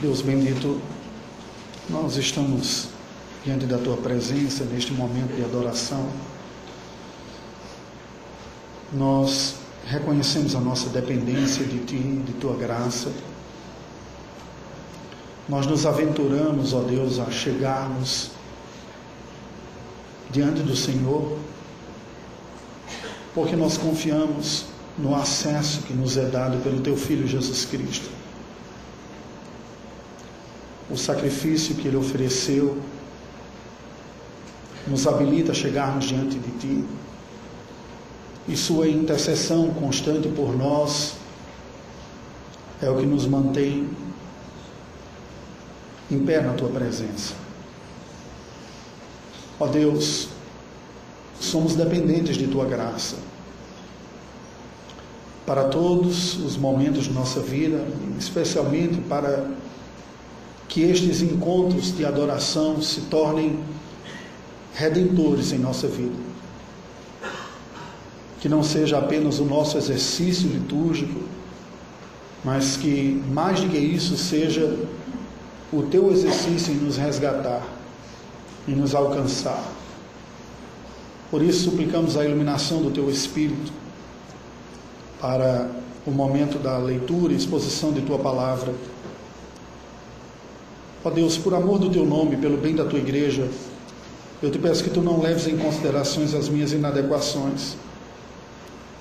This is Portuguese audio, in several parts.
Deus bendito, nós estamos diante da tua presença neste momento de adoração. Nós reconhecemos a nossa dependência de ti, de tua graça. Nós nos aventuramos, ó Deus, a chegarmos diante do Senhor, porque nós confiamos no acesso que nos é dado pelo teu filho Jesus Cristo o sacrifício que Ele ofereceu nos habilita a chegarmos diante de Ti. E Sua intercessão constante por nós é o que nos mantém em pé na Tua presença. Ó Deus, somos dependentes de Tua graça. Para todos os momentos de nossa vida, especialmente para que estes encontros de adoração se tornem redentores em nossa vida. Que não seja apenas o nosso exercício litúrgico, mas que mais do que isso seja o teu exercício em nos resgatar, em nos alcançar. Por isso suplicamos a iluminação do teu Espírito para o momento da leitura e exposição de tua palavra Ó Deus, por amor do teu nome, pelo bem da tua igreja, eu te peço que tu não leves em considerações as minhas inadequações,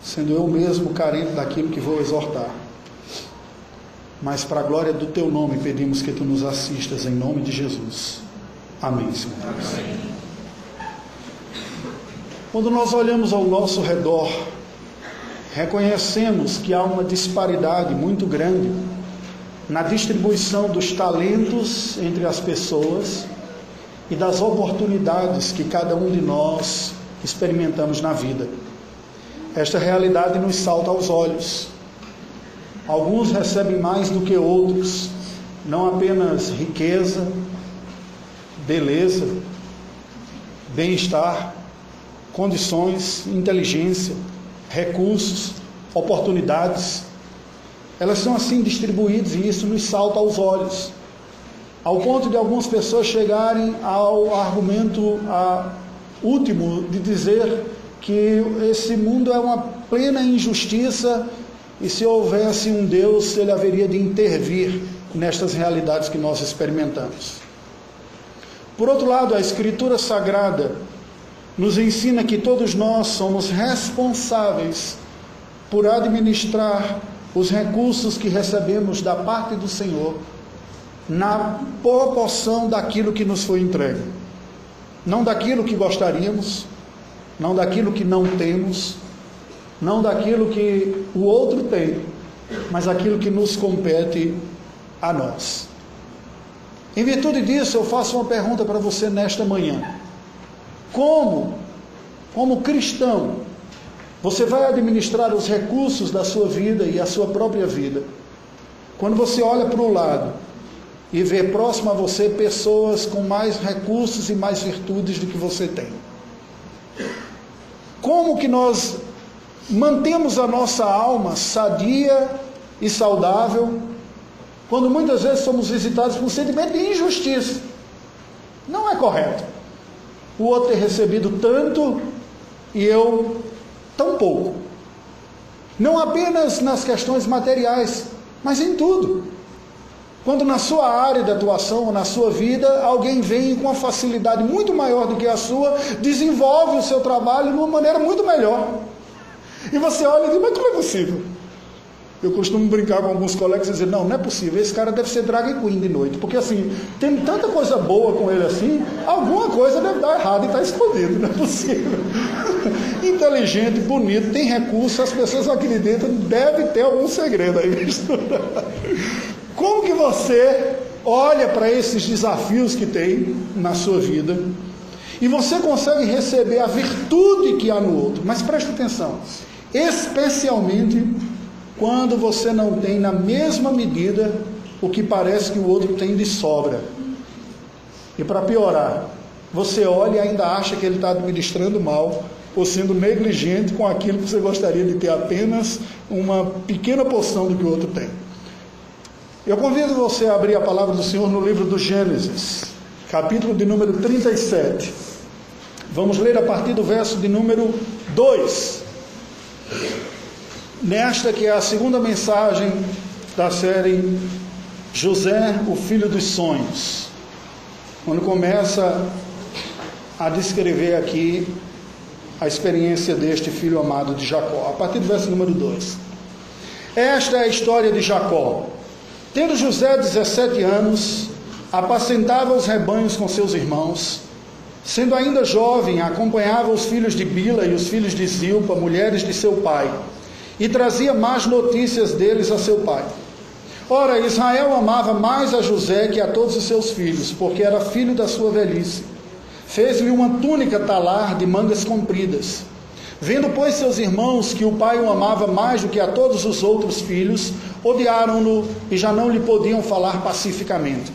sendo eu mesmo carente daquilo que vou exortar. Mas para a glória do teu nome pedimos que tu nos assistas em nome de Jesus. Amém, Senhor. Amém. Quando nós olhamos ao nosso redor, reconhecemos que há uma disparidade muito grande na distribuição dos talentos entre as pessoas e das oportunidades que cada um de nós experimentamos na vida. Esta realidade nos salta aos olhos. Alguns recebem mais do que outros, não apenas riqueza, beleza, bem-estar, condições, inteligência, recursos, oportunidades elas são assim distribuídas e isso nos salta aos olhos. Ao ponto de algumas pessoas chegarem ao argumento a, último de dizer que esse mundo é uma plena injustiça e se houvesse um Deus, ele haveria de intervir nestas realidades que nós experimentamos. Por outro lado, a Escritura Sagrada nos ensina que todos nós somos responsáveis por administrar os recursos que recebemos da parte do Senhor na proporção daquilo que nos foi entregue. Não daquilo que gostaríamos, não daquilo que não temos, não daquilo que o outro tem, mas aquilo que nos compete a nós. Em virtude disso, eu faço uma pergunta para você nesta manhã. Como, como cristão, você vai administrar os recursos da sua vida e a sua própria vida. Quando você olha para o lado e vê próximo a você pessoas com mais recursos e mais virtudes do que você tem. Como que nós mantemos a nossa alma sadia e saudável quando muitas vezes somos visitados por um sentimento de injustiça? Não é correto. O outro ter recebido tanto e eu tão pouco. Não apenas nas questões materiais, mas em tudo. Quando na sua área de atuação ou na sua vida, alguém vem com uma facilidade muito maior do que a sua, desenvolve o seu trabalho de uma maneira muito melhor. E você olha e diz, mas como é possível? Eu costumo brincar com alguns colegas e dizer, não, não é possível, esse cara deve ser drag queen de noite, porque assim, tem tanta coisa boa com ele assim, alguma coisa deve dar errado e está escondido, não é possível. Inteligente, bonito, tem recursos, as pessoas acreditam, deve ter algum segredo aí. Como que você olha para esses desafios que tem na sua vida e você consegue receber a virtude que há no outro? Mas preste atenção, especialmente quando você não tem na mesma medida o que parece que o outro tem de sobra. E para piorar, você olha e ainda acha que ele está administrando mal ou sendo negligente com aquilo que você gostaria de ter apenas uma pequena porção do que o outro tem. Eu convido você a abrir a palavra do Senhor no livro do Gênesis, capítulo de número 37. Vamos ler a partir do verso de número 2. Nesta que é a segunda mensagem da série José, o filho dos sonhos. Quando começa a descrever aqui a experiência deste filho amado de Jacó. A partir do verso número 2. Esta é a história de Jacó. Tendo José 17 anos, apacentava os rebanhos com seus irmãos. Sendo ainda jovem, acompanhava os filhos de Bila e os filhos de Zilpa, mulheres de seu pai, e trazia más notícias deles a seu pai. Ora, Israel amava mais a José que a todos os seus filhos, porque era filho da sua velhice. Fez-lhe uma túnica talar de mangas compridas. Vendo, pois, seus irmãos que o pai o amava mais do que a todos os outros filhos, odiaram-no e já não lhe podiam falar pacificamente.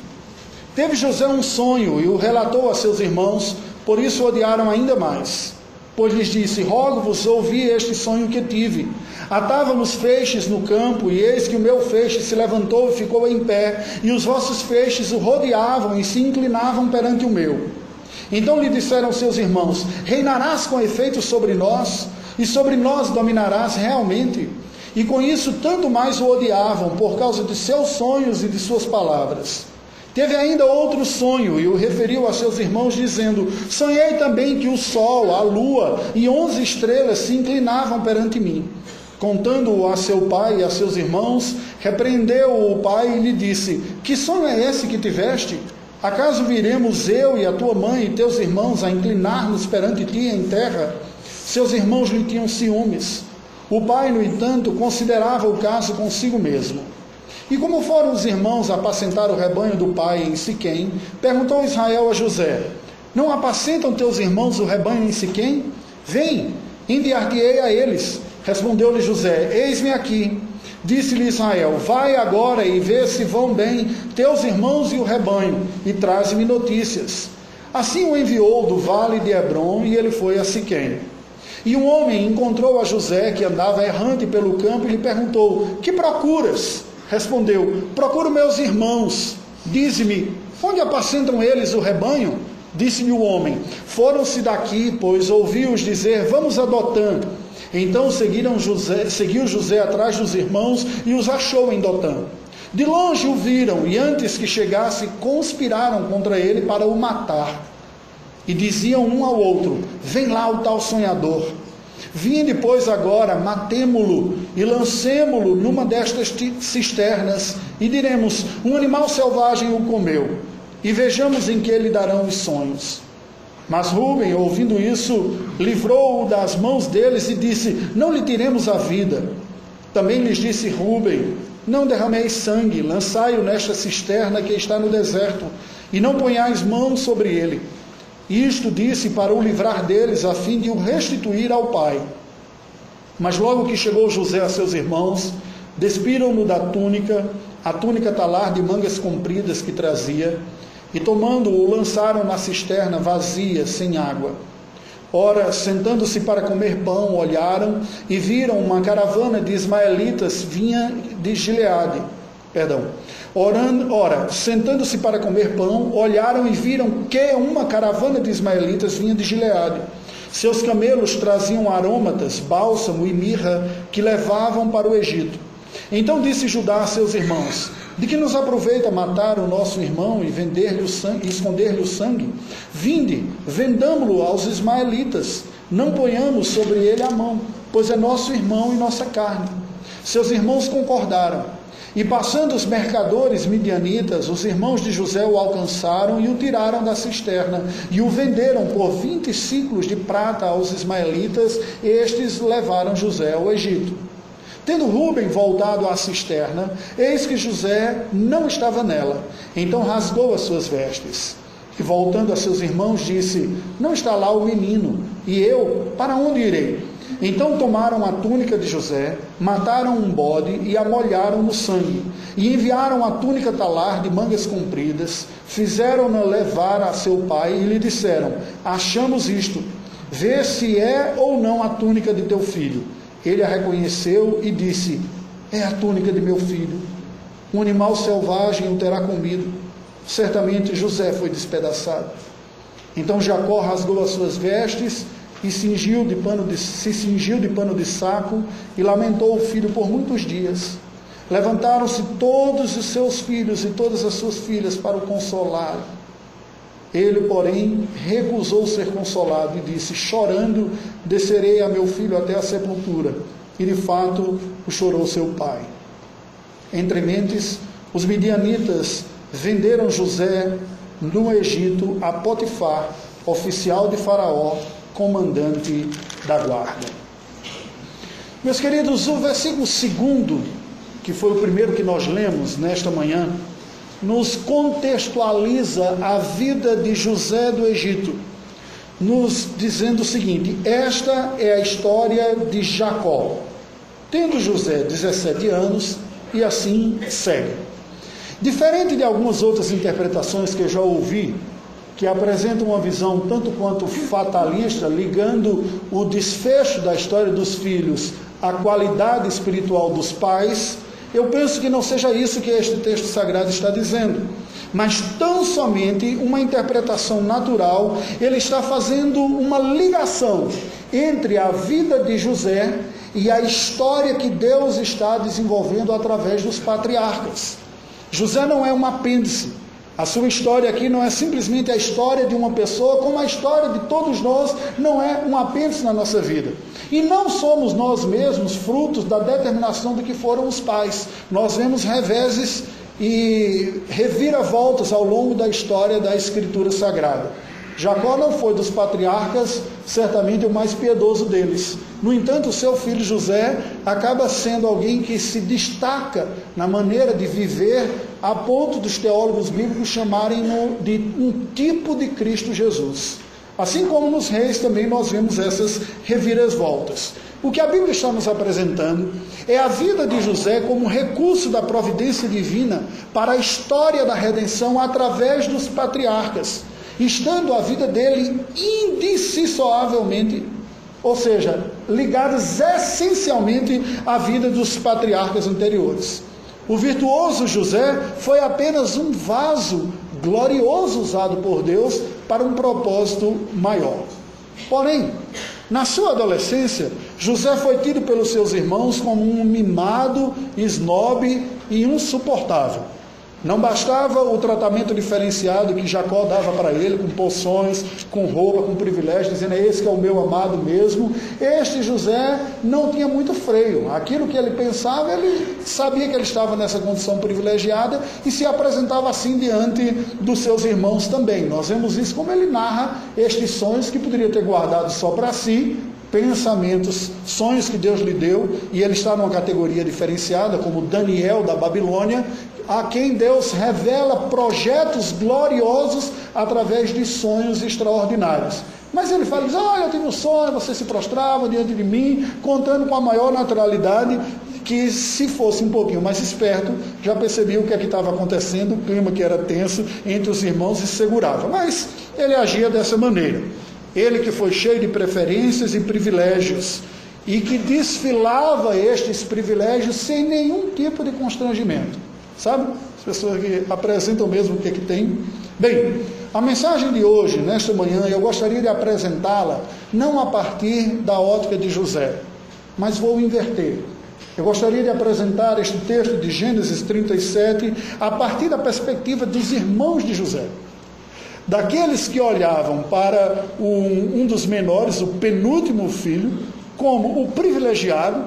Teve José um sonho e o relatou a seus irmãos, por isso odiaram ainda mais. Pois lhes disse: Rogo-vos, ouvi este sonho que tive. Atávamos feixes no campo, e eis que o meu feixe se levantou e ficou em pé, e os vossos feixes o rodeavam e se inclinavam perante o meu. Então lhe disseram seus irmãos: Reinarás com efeito sobre nós, e sobre nós dominarás realmente. E com isso, tanto mais o odiavam, por causa de seus sonhos e de suas palavras. Teve ainda outro sonho e o referiu a seus irmãos, dizendo: Sonhei também que o sol, a lua e onze estrelas se inclinavam perante mim. Contando-o a seu pai e a seus irmãos, repreendeu o pai e lhe disse: Que sonho é esse que tiveste? Acaso viremos eu e a tua mãe e teus irmãos a inclinar-nos perante ti em terra? Seus irmãos lhe tinham ciúmes. O pai, no entanto, considerava o caso consigo mesmo. E como foram os irmãos apacentar o rebanho do pai em Siquém, perguntou Israel a José: Não apacentam teus irmãos o rebanho em Siquém? Vem, enviar-te-ei a eles. Respondeu-lhe José: Eis-me aqui. Disse-lhe Israel: Vai agora e vê se vão bem teus irmãos e o rebanho, e traze-me notícias. Assim o enviou do vale de Hebron, e ele foi a Siquém. E um homem encontrou a José, que andava errante pelo campo, e lhe perguntou: Que procuras? Respondeu: Procuro meus irmãos. Dize-me: Onde apacentam eles o rebanho? Disse-lhe o homem: Foram-se daqui, pois ouvi-os dizer: Vamos a Dotã. Então seguiram José, seguiu José atrás dos irmãos e os achou em Dotã. De longe o viram e antes que chegasse conspiraram contra ele para o matar. E diziam um ao outro: Vem lá o tal sonhador. Vinde, pois, agora, matemo-lo e lancemo-lo numa destas cisternas, e diremos: Um animal selvagem o comeu, e vejamos em que lhe darão os sonhos. Mas Rubem, ouvindo isso, livrou-o das mãos deles e disse: Não lhe tiremos a vida. Também lhes disse Rubem: Não derrameis sangue, lançai-o nesta cisterna que está no deserto, e não ponhais mão sobre ele. Isto disse para o livrar deles, a fim de o restituir ao pai. Mas logo que chegou José a seus irmãos, despiram-no da túnica, a túnica talar de mangas compridas que trazia, e tomando-o, lançaram na cisterna vazia, sem água. Ora, sentando-se para comer pão, olharam e viram uma caravana de ismaelitas vinha de Gileade. Perdão. Orando, ora, sentando-se para comer pão, olharam e viram que uma caravana de ismaelitas vinha de Gileade. Seus camelos traziam arômatas, bálsamo e mirra que levavam para o Egito. Então disse Judá a seus irmãos: de que nos aproveita matar o nosso irmão e vender-lhe o sangue, esconder-lhe o sangue? Vinde, vendamo-lo aos ismaelitas, não ponhamos sobre ele a mão, pois é nosso irmão e nossa carne. Seus irmãos concordaram. E passando os mercadores midianitas, os irmãos de José o alcançaram e o tiraram da cisterna, e o venderam por vinte ciclos de prata aos ismaelitas, estes levaram José ao Egito. Tendo Rubem voltado à cisterna, eis que José não estava nela. Então rasgou as suas vestes. E voltando a seus irmãos, disse: Não está lá o menino, e eu, para onde irei? Então tomaram a túnica de José, mataram um bode e a molharam no sangue, e enviaram a túnica talar de mangas compridas, fizeram-na levar a seu pai e lhe disseram: Achamos isto, vê se é ou não a túnica de teu filho. Ele a reconheceu e disse: É a túnica de meu filho. um animal selvagem o terá comido. Certamente José foi despedaçado. Então Jacó rasgou as suas vestes e cingiu de pano de, se cingiu de pano de saco e lamentou o filho por muitos dias. Levantaram-se todos os seus filhos e todas as suas filhas para o consolar. Ele, porém, recusou ser consolado e disse: Chorando, descerei a meu filho até a sepultura. E de fato o chorou seu pai. Entre mentes, os midianitas venderam José no Egito a Potifar, oficial de Faraó, comandante da guarda. Meus queridos, o versículo segundo, que foi o primeiro que nós lemos nesta manhã, nos contextualiza a vida de José do Egito, nos dizendo o seguinte: esta é a história de Jacó. Tendo José 17 anos, e assim segue. Diferente de algumas outras interpretações que eu já ouvi, que apresentam uma visão tanto quanto fatalista, ligando o desfecho da história dos filhos à qualidade espiritual dos pais, eu penso que não seja isso que este texto sagrado está dizendo, mas tão somente uma interpretação natural, ele está fazendo uma ligação entre a vida de José e a história que Deus está desenvolvendo através dos patriarcas. José não é um apêndice. A sua história aqui não é simplesmente a história de uma pessoa, como a história de todos nós não é um apêndice na nossa vida. E não somos nós mesmos frutos da determinação do que foram os pais. Nós vemos reveses e reviravoltas ao longo da história da Escritura Sagrada. Jacó não foi dos patriarcas, certamente o mais piedoso deles. No entanto, seu filho José acaba sendo alguém que se destaca na maneira de viver, a ponto dos teólogos bíblicos chamarem-no de um tipo de Cristo Jesus. Assim como nos reis também nós vemos essas reviravoltas. O que a Bíblia está nos apresentando é a vida de José como recurso da providência divina para a história da redenção através dos patriarcas estando a vida dele indissociavelmente, ou seja, ligadas essencialmente à vida dos patriarcas anteriores. O virtuoso José foi apenas um vaso glorioso usado por Deus para um propósito maior. Porém, na sua adolescência, José foi tido pelos seus irmãos como um mimado, snob e insuportável. Não bastava o tratamento diferenciado que Jacó dava para ele, com poções, com roupa, com privilégios, dizendo: Esse que é o meu amado mesmo. Este José não tinha muito freio. Aquilo que ele pensava, ele sabia que ele estava nessa condição privilegiada e se apresentava assim diante dos seus irmãos também. Nós vemos isso como ele narra estes sonhos que poderia ter guardado só para si, pensamentos, sonhos que Deus lhe deu, e ele está numa categoria diferenciada, como Daniel da Babilônia, a quem Deus revela projetos gloriosos através de sonhos extraordinários. Mas ele fala, diz, ah, eu tive um sonho, você se prostrava diante de mim, contando com a maior naturalidade, que se fosse um pouquinho mais esperto, já percebia o que é que estava acontecendo, o clima que era tenso entre os irmãos e segurava. Mas ele agia dessa maneira. Ele que foi cheio de preferências e privilégios, e que desfilava estes privilégios sem nenhum tipo de constrangimento. Sabe? As pessoas que apresentam mesmo o que, é que tem. Bem, a mensagem de hoje, nesta manhã, eu gostaria de apresentá-la não a partir da ótica de José, mas vou inverter. Eu gostaria de apresentar este texto de Gênesis 37 a partir da perspectiva dos irmãos de José. Daqueles que olhavam para um, um dos menores, o penúltimo filho, como o privilegiado,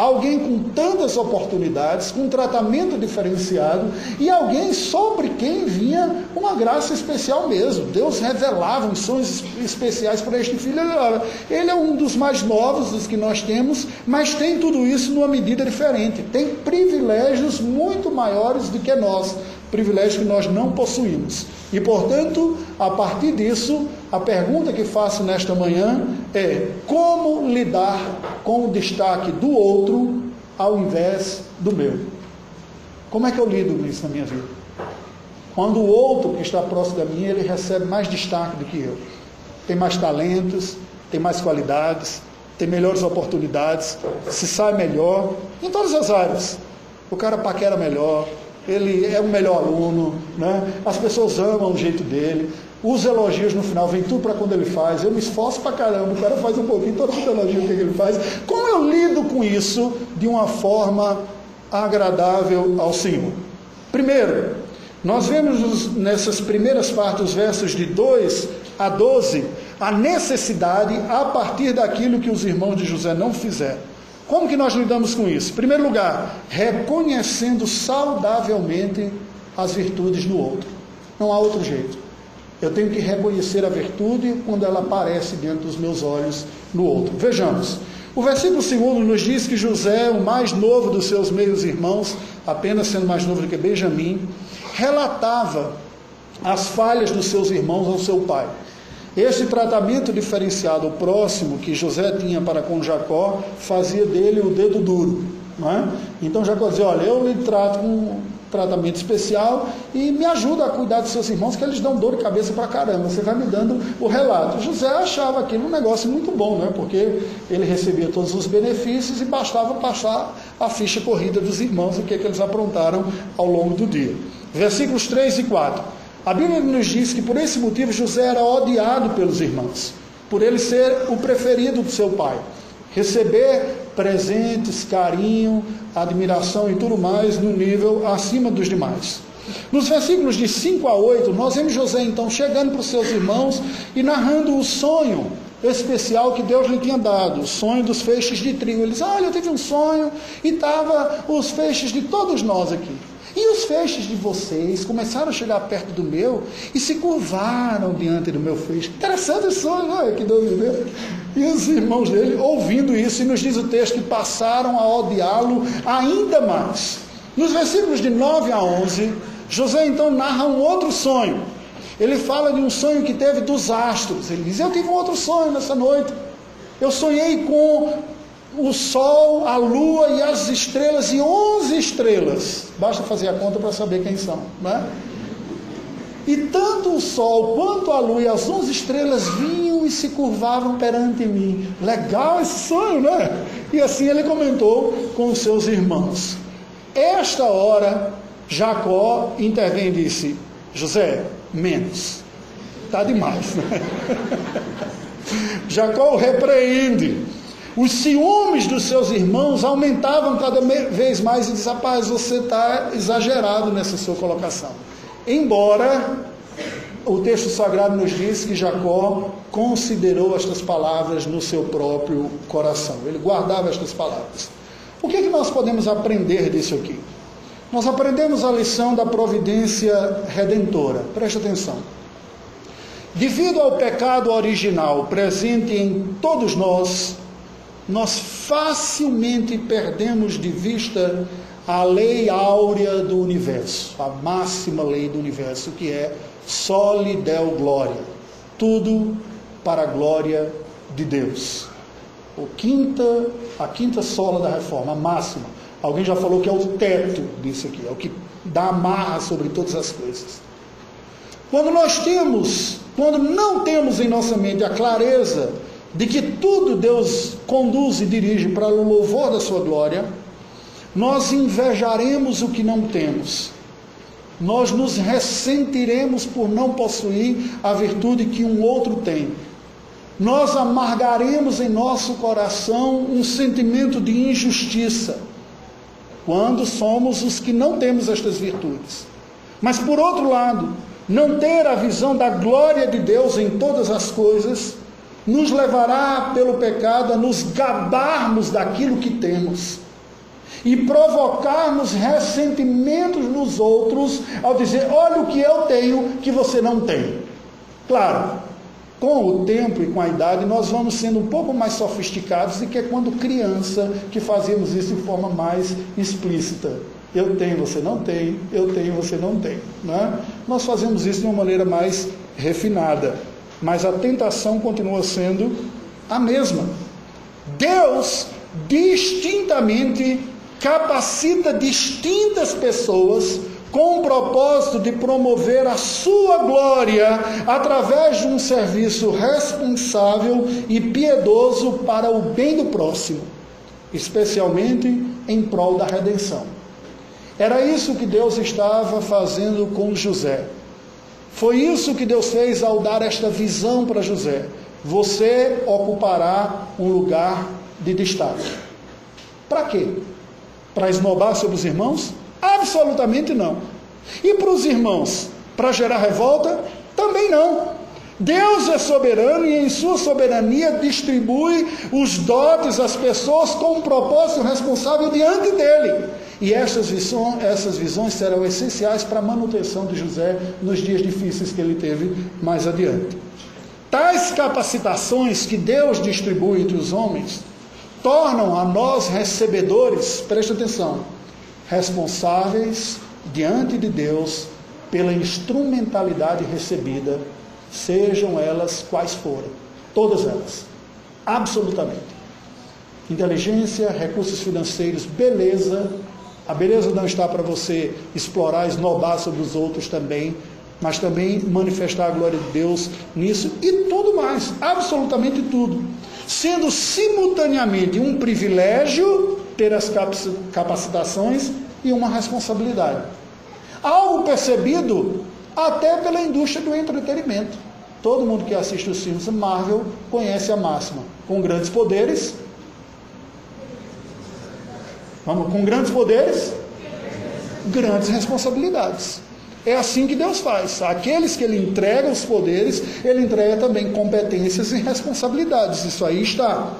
alguém com tantas oportunidades, com um tratamento diferenciado e alguém sobre quem vinha uma graça especial mesmo. Deus revelava missões especiais para este filho. Ele é um dos mais novos dos que nós temos, mas tem tudo isso numa medida diferente. Tem privilégios muito maiores do que nós privilégio que nós não possuímos. E, portanto, a partir disso, a pergunta que faço nesta manhã é: como lidar com o destaque do outro ao invés do meu? Como é que eu lido com isso na minha vida? Quando o outro que está próximo da mim, ele recebe mais destaque do que eu. Tem mais talentos, tem mais qualidades, tem melhores oportunidades, se sai melhor, em todas as áreas. O cara paquera melhor, ele é o melhor aluno, né? as pessoas amam o jeito dele, os elogios no final vem tudo para quando ele faz. Eu me esforço para caramba, o cara faz um pouquinho, todo mundo elogia o que ele faz. Como eu lido com isso de uma forma agradável ao Senhor? Primeiro, nós vemos nessas primeiras partes, os versos de 2 a 12, a necessidade a partir daquilo que os irmãos de José não fizeram. Como que nós lidamos com isso? Em primeiro lugar, reconhecendo saudavelmente as virtudes do outro. Não há outro jeito. Eu tenho que reconhecer a virtude quando ela aparece diante dos meus olhos no outro. Vejamos. O versículo segundo nos diz que José, o mais novo dos seus meios irmãos, apenas sendo mais novo do que Benjamim, relatava as falhas dos seus irmãos ao seu pai. Esse tratamento diferenciado ao próximo que José tinha para com Jacó fazia dele o dedo duro. É? Então Jacó dizia: Olha, eu lhe trato com tratamento especial e me ajuda a cuidar dos seus irmãos, que eles dão dor de cabeça para caramba. Você vai me dando o relato. José achava aquilo um negócio muito bom, né? porque ele recebia todos os benefícios e bastava passar a ficha corrida dos irmãos, o que, é que eles aprontaram ao longo do dia. Versículos 3 e 4. A Bíblia nos diz que por esse motivo José era odiado pelos irmãos, por ele ser o preferido do seu pai. Receber presentes, carinho, admiração e tudo mais no nível acima dos demais. Nos versículos de 5 a 8, nós vemos José então chegando para os seus irmãos e narrando o sonho especial que Deus lhe tinha dado, o sonho dos feixes de trigo. Ele diz: Olha, eu tive um sonho e estava os feixes de todos nós aqui. E os feixes de vocês começaram a chegar perto do meu e se curvaram diante do meu feixe. Interessante esse sonho, não é? Que Deus deu. E os irmãos dele, ouvindo isso, e nos diz o texto que passaram a odiá-lo ainda mais. Nos versículos de 9 a 11, José então narra um outro sonho. Ele fala de um sonho que teve dos astros. Ele diz: Eu tive um outro sonho nessa noite. Eu sonhei com o Sol, a Lua e as estrelas, e onze estrelas. Basta fazer a conta para saber quem são. Né? E tanto o Sol quanto a Lua e as onze estrelas vinham e se curvavam perante mim. Legal esse sonho, né? E assim ele comentou com seus irmãos. Esta hora, Jacó intervém e disse: José, menos. Está demais. Né? Jacó o repreende os ciúmes dos seus irmãos aumentavam cada vez mais e diz: Rapaz, você está exagerado nessa sua colocação. Embora o texto sagrado nos diz que Jacó considerou estas palavras no seu próprio coração, ele guardava estas palavras. O que, é que nós podemos aprender disso aqui? Nós aprendemos a lição da providência redentora, preste atenção. Devido ao pecado original presente em todos nós, nós facilmente perdemos de vista a lei áurea do universo, a máxima lei do universo, que é soli deo glória, tudo para a glória de Deus. O quinta, a quinta sola da reforma, a máxima. Alguém já falou que é o teto disso aqui, é o que dá amarra sobre todas as coisas. Quando nós temos, quando não temos em nossa mente a clareza de que tudo Deus conduz e dirige para o louvor da sua glória, nós invejaremos o que não temos. Nós nos ressentiremos por não possuir a virtude que um outro tem. Nós amargaremos em nosso coração um sentimento de injustiça quando somos os que não temos estas virtudes. Mas por outro lado, não ter a visão da glória de Deus em todas as coisas nos levará pelo pecado a nos gabarmos daquilo que temos e provocarmos ressentimentos nos outros ao dizer: olha o que eu tenho que você não tem. Claro, com o tempo e com a idade, nós vamos sendo um pouco mais sofisticados do que quando criança que fazíamos isso de forma mais explícita. Eu tenho, você não tem, eu tenho, você não tem. Né? Nós fazemos isso de uma maneira mais refinada mas a tentação continua sendo a mesma. Deus distintamente capacita distintas pessoas com o propósito de promover a sua glória através de um serviço responsável e piedoso para o bem do próximo, especialmente em prol da redenção. Era isso que Deus estava fazendo com José. Foi isso que Deus fez ao dar esta visão para José. Você ocupará um lugar de destaque. Para quê? Para esnobar sobre os irmãos? Absolutamente não. E para os irmãos? Para gerar revolta? Também não. Deus é soberano e em sua soberania distribui os dotes às pessoas com um propósito responsável diante dele. E essas visões, essas visões serão essenciais para a manutenção de José nos dias difíceis que ele teve mais adiante. Tais capacitações que Deus distribui entre os homens tornam a nós recebedores, preste atenção, responsáveis diante de Deus pela instrumentalidade recebida, sejam elas quais forem, todas elas, absolutamente. Inteligência, recursos financeiros, beleza. A beleza não está para você explorar, esnobar sobre os outros também, mas também manifestar a glória de Deus nisso e tudo mais, absolutamente tudo. Sendo simultaneamente um privilégio ter as capacitações e uma responsabilidade. Algo percebido até pela indústria do entretenimento. Todo mundo que assiste os filmes Marvel conhece a máxima. Com grandes poderes. Vamos, com grandes poderes, grandes responsabilidades. É assim que Deus faz. Aqueles que Ele entrega os poderes, Ele entrega também competências e responsabilidades. Isso aí está.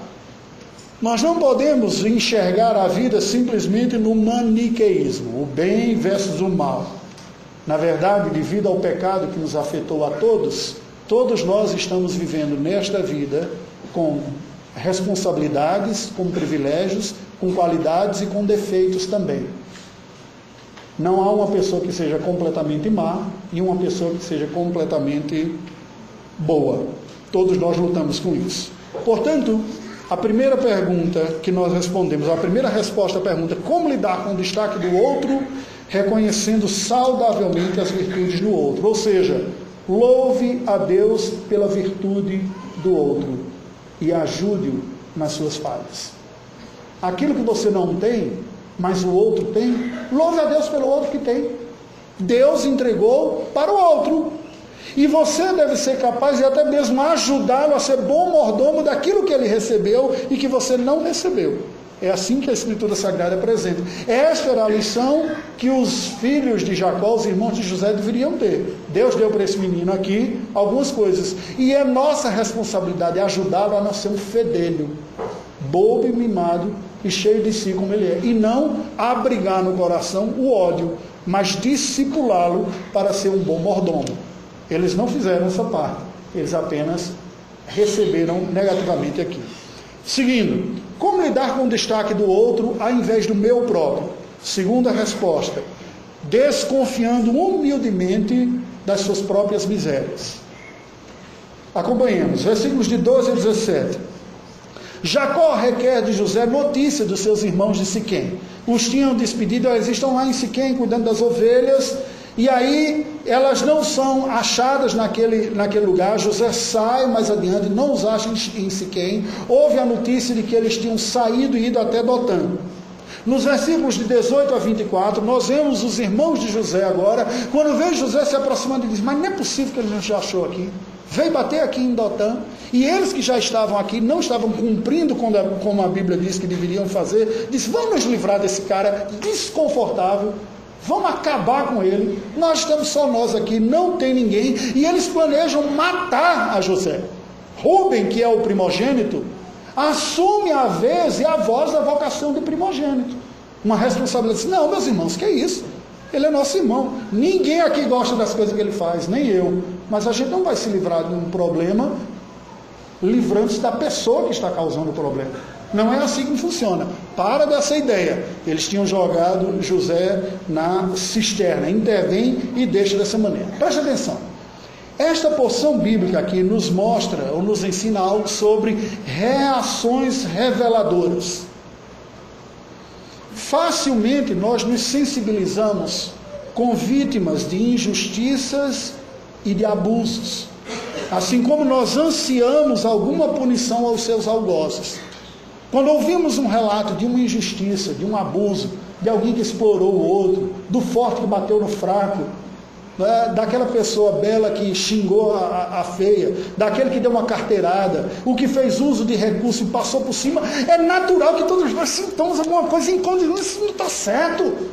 Nós não podemos enxergar a vida simplesmente no maniqueísmo, o bem versus o mal. Na verdade, devido ao pecado que nos afetou a todos, todos nós estamos vivendo nesta vida com responsabilidades, com privilégios, com qualidades e com defeitos também. Não há uma pessoa que seja completamente má e uma pessoa que seja completamente boa. Todos nós lutamos com isso. Portanto, a primeira pergunta que nós respondemos, a primeira resposta à pergunta, como lidar com o destaque do outro, reconhecendo saudavelmente as virtudes do outro. Ou seja, louve a Deus pela virtude do outro e ajude-o nas suas falhas. Aquilo que você não tem, mas o outro tem, louve a Deus pelo outro que tem. Deus entregou para o outro. E você deve ser capaz de até mesmo ajudá-lo a ser bom mordomo daquilo que ele recebeu e que você não recebeu. É assim que a Escritura Sagrada apresenta. Esta era a lição que os filhos de Jacó, os irmãos de José, deveriam ter. Deus deu para esse menino aqui algumas coisas. E é nossa responsabilidade ajudá-lo a não ser um fedelho, bobo e mimado, e cheio de si como ele é, e não abrigar no coração o ódio, mas discipulá-lo para ser um bom mordomo. Eles não fizeram essa parte, eles apenas receberam negativamente aqui. Seguindo, como lidar com o destaque do outro ao invés do meu próprio? Segunda resposta, desconfiando humildemente das suas próprias misérias. Acompanhemos, versículos de 12 a 17. Jacó requer de José notícia dos seus irmãos de Siquém. Os tinham despedido, eles estão lá em Siquém cuidando das ovelhas, e aí elas não são achadas naquele, naquele lugar. José sai mais adiante, não os acha em Siquém. Houve a notícia de que eles tinham saído e ido até Dotã. Nos versículos de 18 a 24, nós vemos os irmãos de José agora, quando vê José se aproximando e diz: Mas não é possível que ele não já achou aqui veio bater aqui em Dotã, e eles que já estavam aqui não estavam cumprindo como a Bíblia diz que deveriam fazer, disse: vamos nos livrar desse cara desconfortável, vamos acabar com ele. Nós estamos só nós aqui, não tem ninguém, e eles planejam matar a José. Rubem, que é o primogênito, assume a vez e a voz da vocação de primogênito. Uma responsabilidade. Não, meus irmãos, que é isso? Ele é nosso irmão. Ninguém aqui gosta das coisas que ele faz, nem eu. Mas a gente não vai se livrar de um problema livrando-se da pessoa que está causando o problema. Não é assim que funciona. Para dessa ideia. Eles tinham jogado José na cisterna. Intervém e deixa dessa maneira. Preste atenção. Esta porção bíblica aqui nos mostra ou nos ensina algo sobre reações reveladoras. Facilmente nós nos sensibilizamos com vítimas de injustiças e de abusos, assim como nós ansiamos alguma punição aos seus algozes. Quando ouvimos um relato de uma injustiça, de um abuso, de alguém que explorou o outro, do forte que bateu no fraco, né? daquela pessoa bela que xingou a, a, feia, daquele que deu uma carteirada, o que fez uso de recurso e passou por cima. É natural que todos nós sintamos alguma coisa incongruente. Isso não está certo.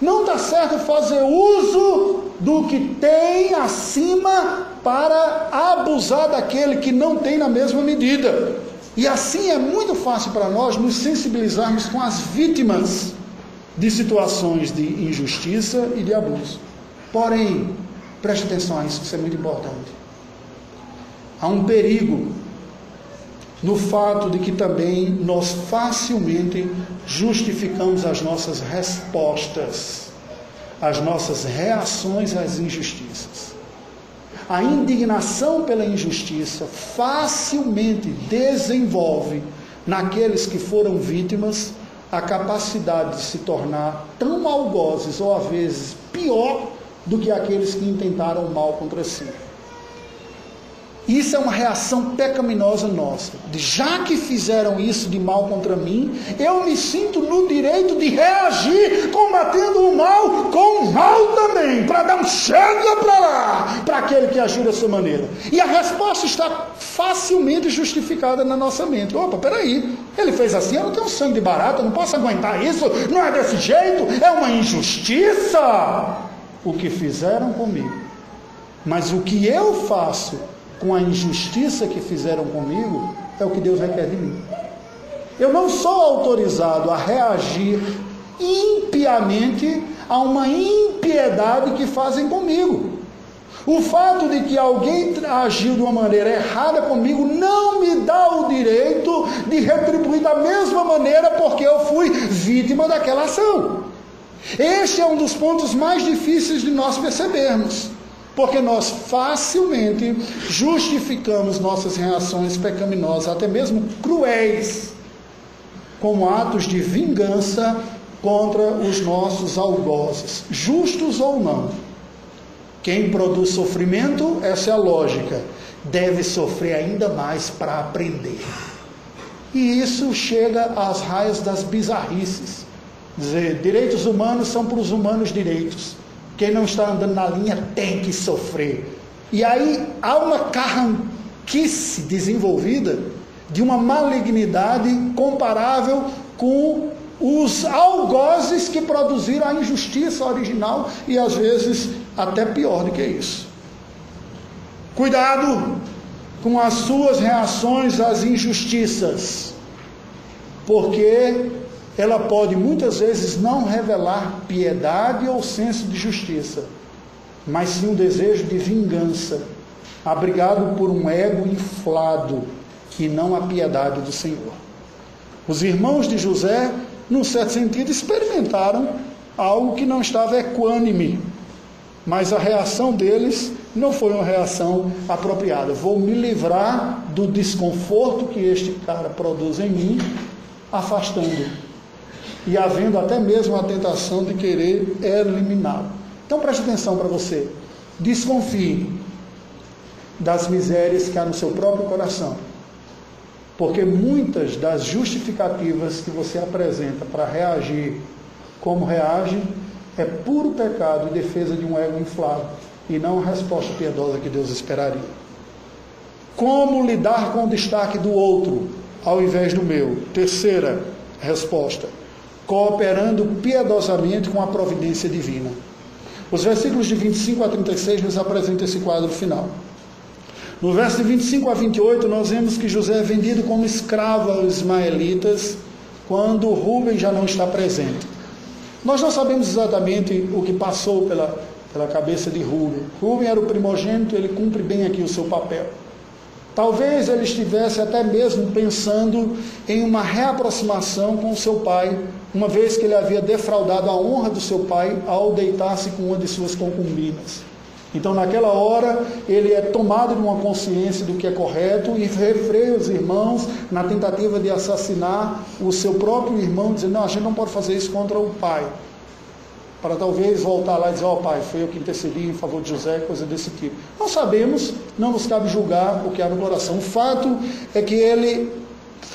Não está certo fazer uso do que tem acima para abusar daquele que não tem na mesma medida. E assim é muito fácil para nós nos sensibilizarmos com as vítimas de situações de injustiça e de abuso. Porém, preste atenção a isso, isso é muito importante. Há um perigo no fato de que também nós facilmente justificamos as nossas respostas, as nossas reações às injustiças. A indignação pela injustiça facilmente desenvolve naqueles que foram vítimas a capacidade de se tornar tão algozes ou às vezes pior do que aqueles que intentaram mal contra si. Isso é uma reação pecaminosa nossa. Já que fizeram isso de mal contra mim, eu me sinto no direito de reagir combatendo o mal com o mal também, para dar um chega para lá, para aquele que agiu dessa maneira. E a resposta está facilmente justificada na nossa mente. Opa, peraí, ele fez assim, eu não tenho sangue de barato, eu não posso aguentar isso, não é desse jeito, é uma injustiça o que fizeram comigo. Mas o que eu faço com a injustiça que fizeram comigo, é o que Deus requer de mim. Eu não sou autorizado a reagir impiamente a uma impiedade que fazem comigo. O fato de que alguém agiu de uma maneira errada comigo não me dá o direito de retribuir da mesma maneira porque eu fui vítima daquela ação. Este é um dos pontos mais difíceis de nós percebermos porque nós facilmente justificamos nossas reações pecaminosas, até mesmo cruéis, como atos de vingança contra os nossos algozes, justos ou não. Quem produz sofrimento, essa é a lógica, deve sofrer ainda mais para aprender. E isso chega às raias das bizarrices. Dizer, direitos humanos são para os humanos direitos. Quem não está andando na linha tem que sofrer. E aí há uma carranquice desenvolvida de uma malignidade comparável com os algozes que produziram a injustiça original e às vezes até pior do que isso. Cuidado com as suas reações às injustiças, porque ela pode muitas vezes não revelar piedade ou senso de justiça, mas sim um desejo de vingança, abrigado por um ego inflado, que não a piedade do Senhor. Os irmãos de José, num certo sentido, experimentaram algo que não estava equânime, mas a reação deles não foi uma reação apropriada. Vou me livrar do desconforto que este cara produz em mim, afastando e havendo até mesmo a tentação de querer eliminá-lo. Então preste atenção para você. Desconfie das misérias que há no seu próprio coração. Porque muitas das justificativas que você apresenta para reagir como reage é puro pecado e defesa de um ego inflado e não a resposta piedosa que Deus esperaria. Como lidar com o destaque do outro ao invés do meu? Terceira resposta cooperando piedosamente com a providência divina. Os versículos de 25 a 36 nos apresentam esse quadro final. No verso de 25 a 28, nós vemos que José é vendido como escravo aos ismaelitas quando Rubem já não está presente. Nós não sabemos exatamente o que passou pela, pela cabeça de Rubem. Rubem era o primogênito, ele cumpre bem aqui o seu papel. Talvez ele estivesse até mesmo pensando em uma reaproximação com seu pai, uma vez que ele havia defraudado a honra do seu pai ao deitar-se com uma de suas concubinas. Então, naquela hora, ele é tomado de uma consciência do que é correto e refreia os irmãos na tentativa de assassinar o seu próprio irmão, dizendo: Não, a gente não pode fazer isso contra o pai para talvez voltar lá e dizer, ó oh, pai, foi eu que intercedi em favor de José, coisa desse tipo. Não sabemos, não nos cabe julgar o que há no coração. O fato é que ele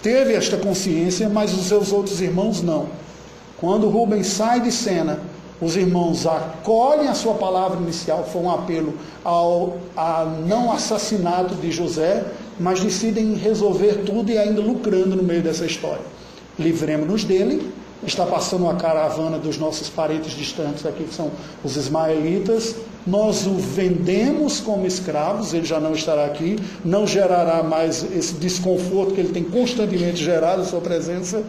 teve esta consciência, mas os seus outros irmãos não. Quando Rubens sai de cena, os irmãos acolhem a sua palavra inicial, foi um apelo ao a não assassinato de José, mas decidem resolver tudo e ainda lucrando no meio dessa história. Livremos-nos dele, está passando uma caravana dos nossos parentes distantes aqui, que são os ismaelitas. Nós o vendemos como escravos, ele já não estará aqui, não gerará mais esse desconforto que ele tem constantemente gerado a sua presença,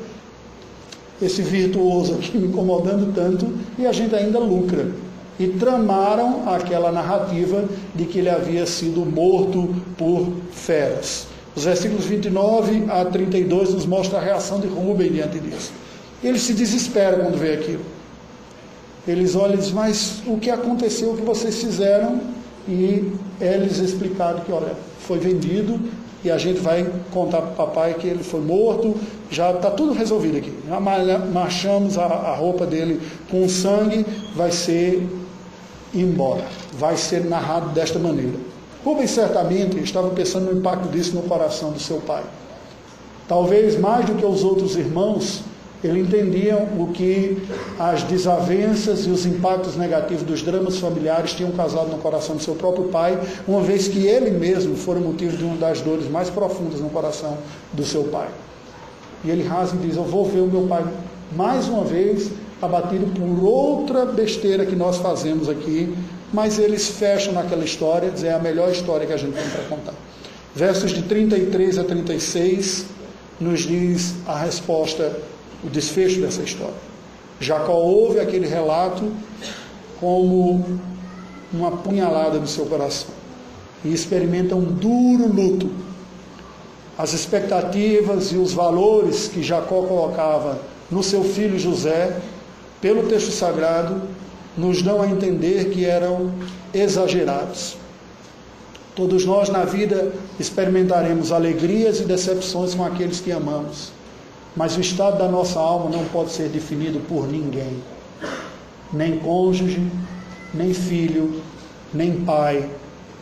esse virtuoso aqui me incomodando tanto, e a gente ainda lucra. E tramaram aquela narrativa de que ele havia sido morto por feras. Os versículos 29 a 32 nos mostram a reação de Rubem diante disso. Ele se desespera quando vê aquilo. Eles olham e dizem, mas o que aconteceu, o que vocês fizeram? E eles explicaram que, olha, foi vendido e a gente vai contar para o papai que ele foi morto, já está tudo resolvido aqui. Já marchamos a, a roupa dele com sangue, vai ser embora. Vai ser narrado desta maneira. Rubens certamente estava pensando no impacto disso no coração do seu pai. Talvez mais do que os outros irmãos, ele entendia o que as desavenças e os impactos negativos dos dramas familiares tinham causado no coração do seu próprio pai, uma vez que ele mesmo fora motivo de uma das dores mais profundas no coração do seu pai. E ele rasga e diz: Eu vou ver o meu pai mais uma vez abatido por outra besteira que nós fazemos aqui, mas eles fecham naquela história, dizer é a melhor história que a gente tem para contar. Versos de 33 a 36 nos diz a resposta o desfecho dessa história. Jacó ouve aquele relato como uma punhalada no seu coração e experimenta um duro luto. As expectativas e os valores que Jacó colocava no seu filho José, pelo texto sagrado, nos dão a entender que eram exagerados. Todos nós na vida experimentaremos alegrias e decepções com aqueles que amamos. Mas o estado da nossa alma não pode ser definido por ninguém, nem cônjuge, nem filho, nem pai,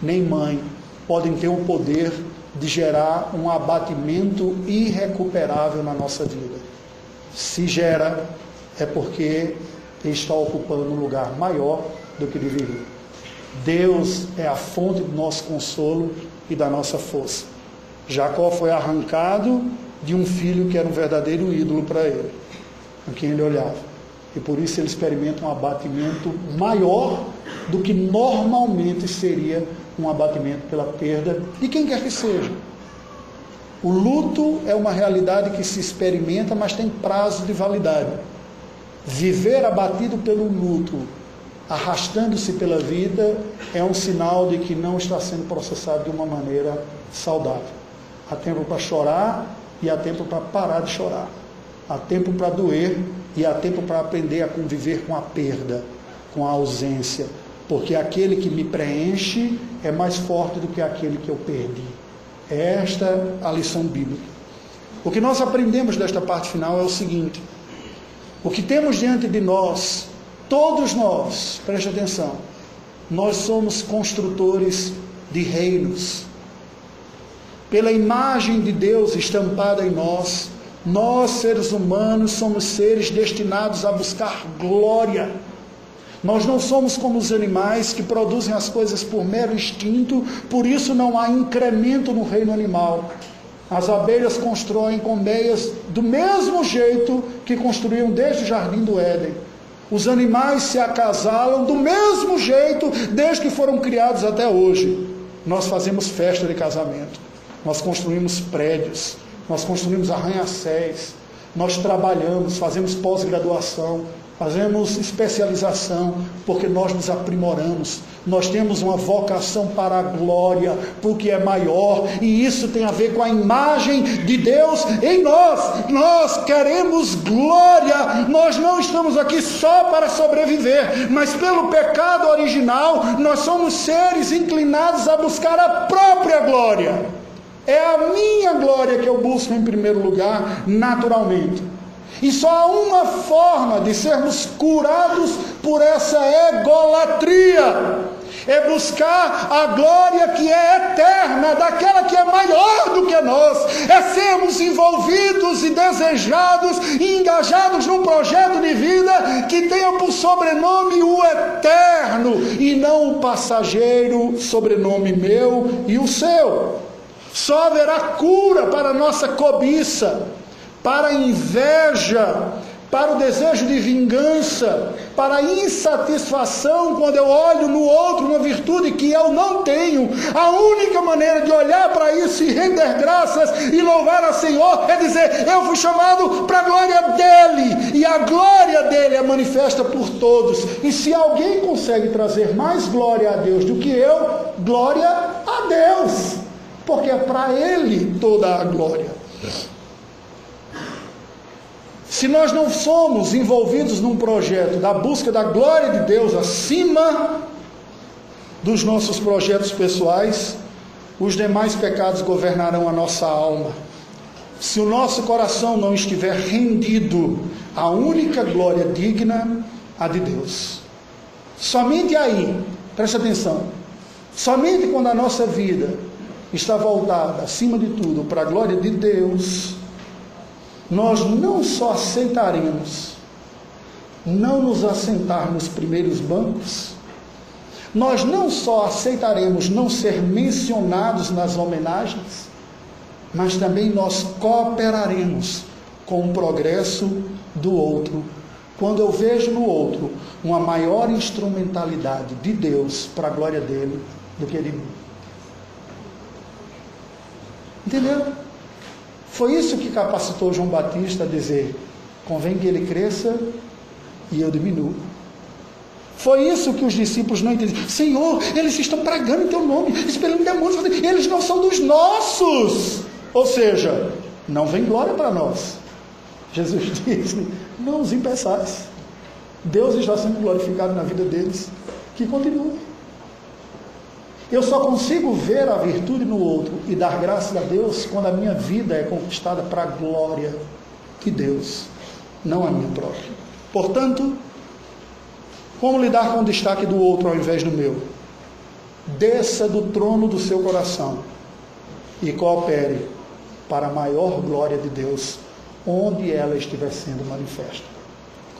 nem mãe podem ter o poder de gerar um abatimento irrecuperável na nossa vida. Se gera, é porque está ocupando um lugar maior do que deveria. Deus é a fonte do nosso consolo e da nossa força. Jacó foi arrancado de um filho que era um verdadeiro ídolo para ele, a quem ele olhava. E por isso ele experimenta um abatimento maior do que normalmente seria um abatimento pela perda de quem quer que seja. O luto é uma realidade que se experimenta, mas tem prazo de validade. Viver abatido pelo luto, arrastando-se pela vida, é um sinal de que não está sendo processado de uma maneira saudável. Há tempo para chorar, e há tempo para parar de chorar. Há tempo para doer e há tempo para aprender a conviver com a perda, com a ausência, porque aquele que me preenche é mais forte do que aquele que eu perdi. É esta a lição bíblica. O que nós aprendemos desta parte final é o seguinte: o que temos diante de nós, todos nós, preste atenção, nós somos construtores de reinos pela imagem de Deus estampada em nós, nós, seres humanos, somos seres destinados a buscar glória. Nós não somos como os animais que produzem as coisas por mero instinto, por isso não há incremento no reino animal. As abelhas constroem colmeias do mesmo jeito que construíam desde o jardim do Éden. Os animais se acasalam do mesmo jeito desde que foram criados até hoje. Nós fazemos festa de casamento nós construímos prédios, nós construímos arranha-céus, nós trabalhamos, fazemos pós-graduação, fazemos especialização, porque nós nos aprimoramos, nós temos uma vocação para a glória, para o que é maior, e isso tem a ver com a imagem de Deus em nós. Nós queremos glória, nós não estamos aqui só para sobreviver, mas pelo pecado original, nós somos seres inclinados a buscar a própria glória. É a minha glória que eu busco em primeiro lugar, naturalmente. E só há uma forma de sermos curados por essa egolatria. é buscar a glória que é eterna, daquela que é maior do que nós, é sermos envolvidos e desejados e engajados num projeto de vida que tenha por sobrenome o eterno e não o passageiro, sobrenome meu e o seu. Só haverá cura para a nossa cobiça, para a inveja, para o desejo de vingança, para a insatisfação quando eu olho no outro uma virtude que eu não tenho. A única maneira de olhar para isso e render graças e louvar a Senhor é dizer: Eu fui chamado para a glória dele, e a glória dele é manifesta por todos. E se alguém consegue trazer mais glória a Deus do que eu, glória a Deus, porque é para ele toda a glória. Se nós não somos envolvidos num projeto da busca da glória de Deus acima dos nossos projetos pessoais, os demais pecados governarão a nossa alma. Se o nosso coração não estiver rendido à única glória digna, a de Deus. Somente aí, preste atenção, somente quando a nossa vida está voltada, acima de tudo, para a glória de Deus, nós não só aceitaremos não nos assentar nos primeiros bancos, nós não só aceitaremos não ser mencionados nas homenagens, mas também nós cooperaremos com o progresso do outro. Quando eu vejo no outro uma maior instrumentalidade de Deus para a glória dele do que de mim. Entenderam? Foi isso que capacitou João Batista a dizer: convém que ele cresça e eu diminuo. Foi isso que os discípulos não entenderam. Senhor, eles estão pregando em teu nome, esperando demônios, eles não são dos nossos. Ou seja, não vem glória para nós. Jesus disse: não os impeçais. Deus está sendo glorificado na vida deles. Que continue. Eu só consigo ver a virtude no outro e dar graças a Deus quando a minha vida é conquistada para a glória de Deus, não a minha própria. Portanto, como lidar com o destaque do outro ao invés do meu? Desça do trono do seu coração e coopere para a maior glória de Deus, onde ela estiver sendo manifesta.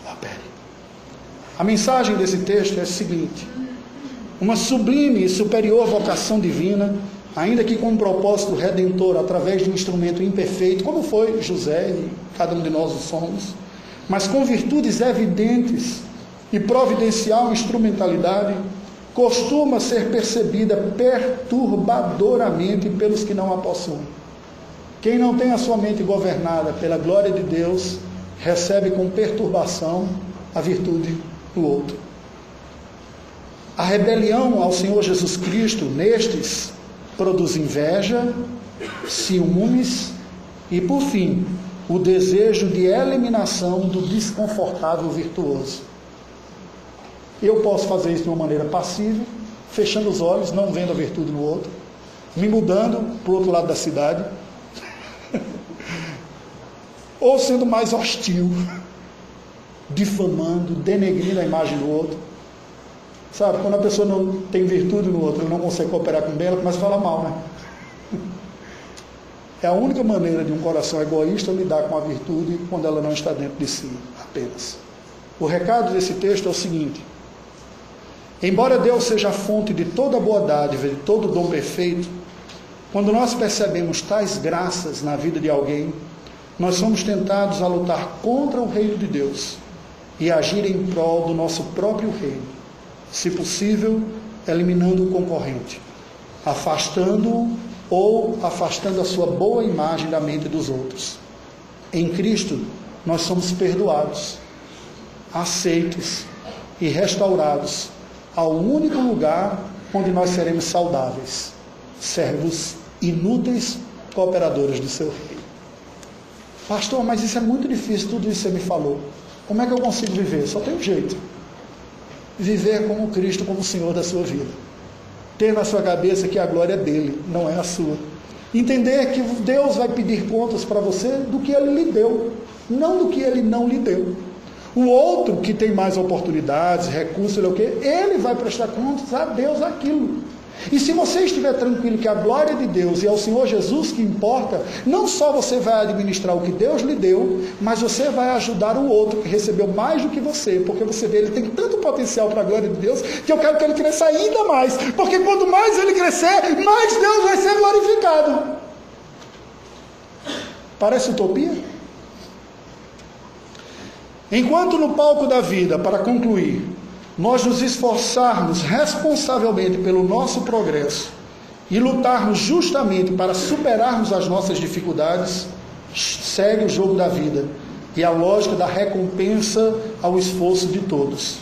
Coopere. A mensagem desse texto é a seguinte: uma sublime e superior vocação divina, ainda que com um propósito redentor através de um instrumento imperfeito, como foi José e cada um de nós o somos, mas com virtudes evidentes e providencial instrumentalidade, costuma ser percebida perturbadoramente pelos que não a possuem. Quem não tem a sua mente governada pela glória de Deus, recebe com perturbação a virtude do outro. A rebelião ao Senhor Jesus Cristo nestes produz inveja, ciúmes e, por fim, o desejo de eliminação do desconfortável virtuoso. Eu posso fazer isso de uma maneira passiva, fechando os olhos, não vendo a virtude no outro, me mudando para o outro lado da cidade, ou sendo mais hostil, difamando, denegrindo a imagem do outro Sabe, quando a pessoa não tem virtude no outro, não consegue cooperar com bem, ela começa a falar mal, né? É a única maneira de um coração egoísta lidar com a virtude quando ela não está dentro de si, apenas. O recado desse texto é o seguinte: embora Deus seja a fonte de toda boa dádiva, de todo dom perfeito, quando nós percebemos tais graças na vida de alguém, nós somos tentados a lutar contra o reino de Deus e agir em prol do nosso próprio reino se possível, eliminando o concorrente, afastando-o ou afastando a sua boa imagem da mente dos outros. Em Cristo, nós somos perdoados, aceitos e restaurados ao único lugar onde nós seremos saudáveis, servos inúteis, cooperadores do seu rei. Pastor, mas isso é muito difícil, tudo isso você me falou. Como é que eu consigo viver? Só tem um jeito viver como Cristo, como Senhor da sua vida. Ter na sua cabeça que a glória é dele, não é a sua. Entender que Deus vai pedir contas para você do que ele lhe deu, não do que ele não lhe deu. O outro que tem mais oportunidades, recursos, ele, é o quê? ele vai prestar contas a Deus aquilo. E se você estiver tranquilo que a glória de Deus e é o Senhor Jesus que importa, não só você vai administrar o que Deus lhe deu, mas você vai ajudar o outro que recebeu mais do que você, porque você vê, ele tem tanto potencial para a glória de Deus, que eu quero que ele cresça ainda mais, porque quanto mais ele crescer, mais Deus vai ser glorificado. Parece utopia? Enquanto no palco da vida, para concluir, nós nos esforçarmos responsavelmente pelo nosso progresso e lutarmos justamente para superarmos as nossas dificuldades, segue o jogo da vida e a lógica da recompensa ao esforço de todos.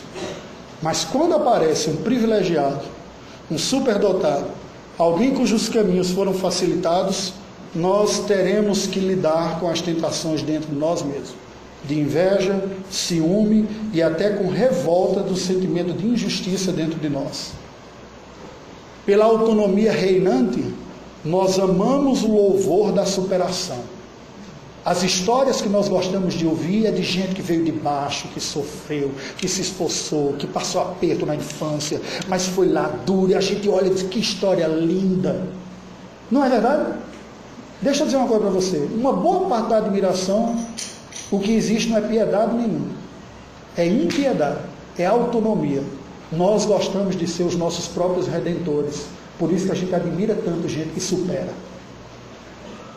Mas quando aparece um privilegiado, um superdotado, alguém cujos caminhos foram facilitados, nós teremos que lidar com as tentações dentro de nós mesmos de inveja, ciúme e até com revolta do sentimento de injustiça dentro de nós. Pela autonomia reinante, nós amamos o louvor da superação. As histórias que nós gostamos de ouvir é de gente que veio de baixo, que sofreu, que se esforçou, que passou aperto na infância, mas foi lá duro e a gente olha e diz que história linda. Não é verdade? Deixa eu dizer uma coisa para você. Uma boa parte da admiração o que existe não é piedade nenhuma, é impiedade, é autonomia. Nós gostamos de ser os nossos próprios redentores, por isso que a gente admira tanto gente que supera.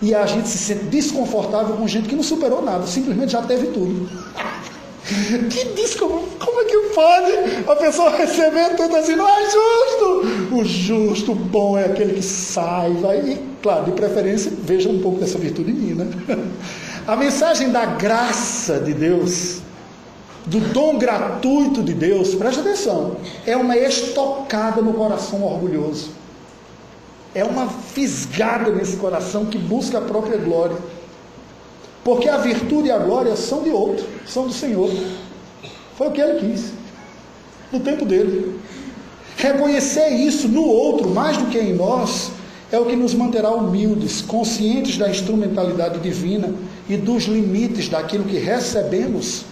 E a gente se sente desconfortável com gente que não superou nada, simplesmente já teve tudo. Que como, como é que pode a pessoa receber tudo assim? Não é justo! O justo, o bom é aquele que sai, vai. E, claro, de preferência, veja um pouco dessa virtude em mim, né? A mensagem da graça de Deus, do dom gratuito de Deus, preste atenção, é uma estocada no coração orgulhoso. É uma fisgada nesse coração que busca a própria glória. Porque a virtude e a glória são de outro, são do Senhor. Foi o que ele quis, no tempo dele. Reconhecer isso no outro, mais do que em nós, é o que nos manterá humildes, conscientes da instrumentalidade divina e dos limites daquilo que recebemos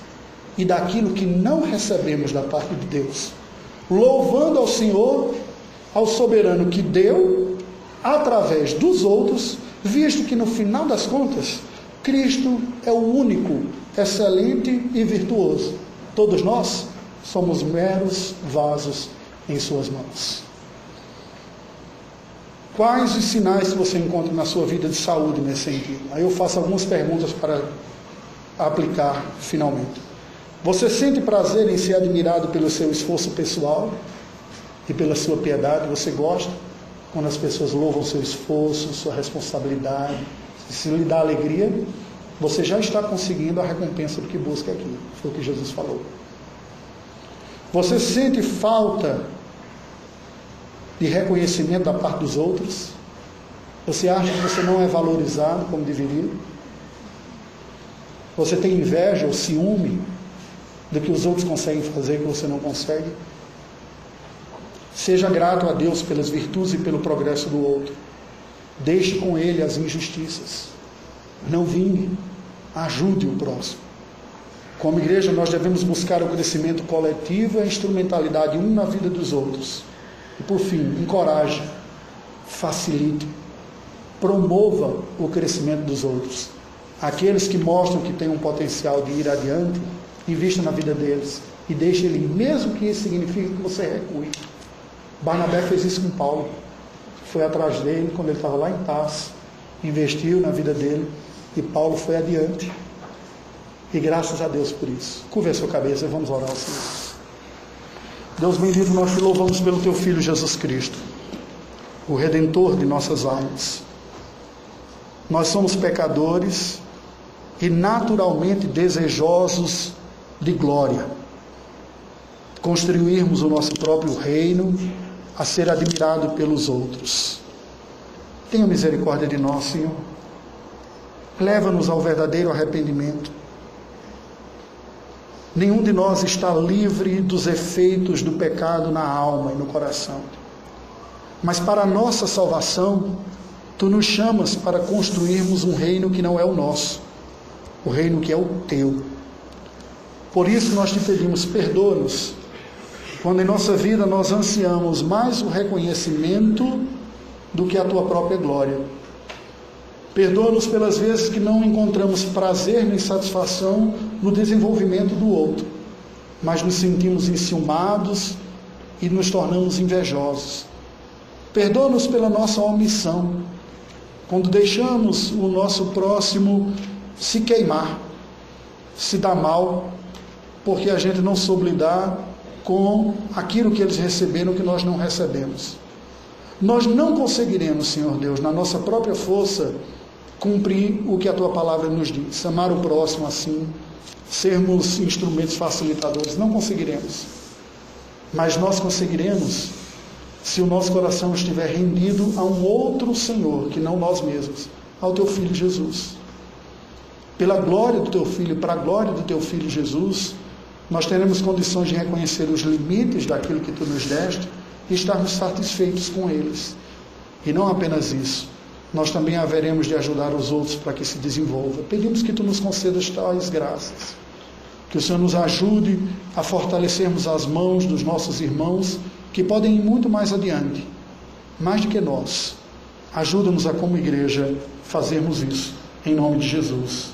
e daquilo que não recebemos da parte de Deus. Louvando ao Senhor, ao soberano que deu, através dos outros, visto que no final das contas, Cristo é o único, excelente e virtuoso. Todos nós somos meros vasos em Suas mãos. Quais os sinais que você encontra na sua vida de saúde nesse sentido? Aí eu faço algumas perguntas para aplicar finalmente. Você sente prazer em ser admirado pelo seu esforço pessoal e pela sua piedade? Você gosta quando as pessoas louvam seu esforço, sua responsabilidade? Se lhe dá alegria, você já está conseguindo a recompensa do que busca aqui. Foi o que Jesus falou. Você sente falta de reconhecimento da parte dos outros? Você acha que você não é valorizado como deveria? Você tem inveja ou ciúme do que os outros conseguem fazer que você não consegue? Seja grato a Deus pelas virtudes e pelo progresso do outro. Deixe com ele as injustiças. Não vingue. Ajude o próximo. Como igreja, nós devemos buscar o crescimento coletivo e a instrumentalidade um na vida dos outros e por fim, encoraje, facilite, promova o crescimento dos outros. Aqueles que mostram que têm um potencial de ir adiante, invista na vida deles e deixe ele, mesmo que isso signifique que você recue. Barnabé fez isso com Paulo. Foi atrás dele quando ele estava lá em Tarso, investiu na vida dele e Paulo foi adiante. E graças a Deus por isso. Curva a sua cabeça e vamos orar ao Senhor. Deus bendito, nós te louvamos pelo teu Filho Jesus Cristo, o Redentor de nossas almas. Nós somos pecadores e naturalmente desejosos de glória. Construirmos o nosso próprio reino a ser admirado pelos outros. Tenha misericórdia de nós, Senhor. Leva-nos ao verdadeiro arrependimento Nenhum de nós está livre dos efeitos do pecado na alma e no coração. Mas para a nossa salvação, tu nos chamas para construirmos um reino que não é o nosso, o reino que é o teu. Por isso nós te pedimos, perdoa-nos, quando em nossa vida nós ansiamos mais o reconhecimento do que a tua própria glória. Perdoa-nos pelas vezes que não encontramos prazer nem satisfação no desenvolvimento do outro, mas nos sentimos enciumados e nos tornamos invejosos. Perdoa-nos pela nossa omissão, quando deixamos o nosso próximo se queimar, se dar mal, porque a gente não soube lidar com aquilo que eles receberam que nós não recebemos. Nós não conseguiremos, Senhor Deus, na nossa própria força, cumprir o que a tua palavra nos diz, amar o próximo assim, sermos instrumentos facilitadores. Não conseguiremos. Mas nós conseguiremos se o nosso coração estiver rendido a um outro Senhor, que não nós mesmos, ao teu filho Jesus. Pela glória do teu filho, para a glória do teu filho Jesus, nós teremos condições de reconhecer os limites daquilo que tu nos deste e estarmos satisfeitos com eles. E não apenas isso, nós também haveremos de ajudar os outros para que se desenvolva. Pedimos que tu nos concedas tais graças. Que o Senhor nos ajude a fortalecermos as mãos dos nossos irmãos que podem ir muito mais adiante, mais do que nós. Ajuda-nos a, como igreja, fazermos isso. Em nome de Jesus.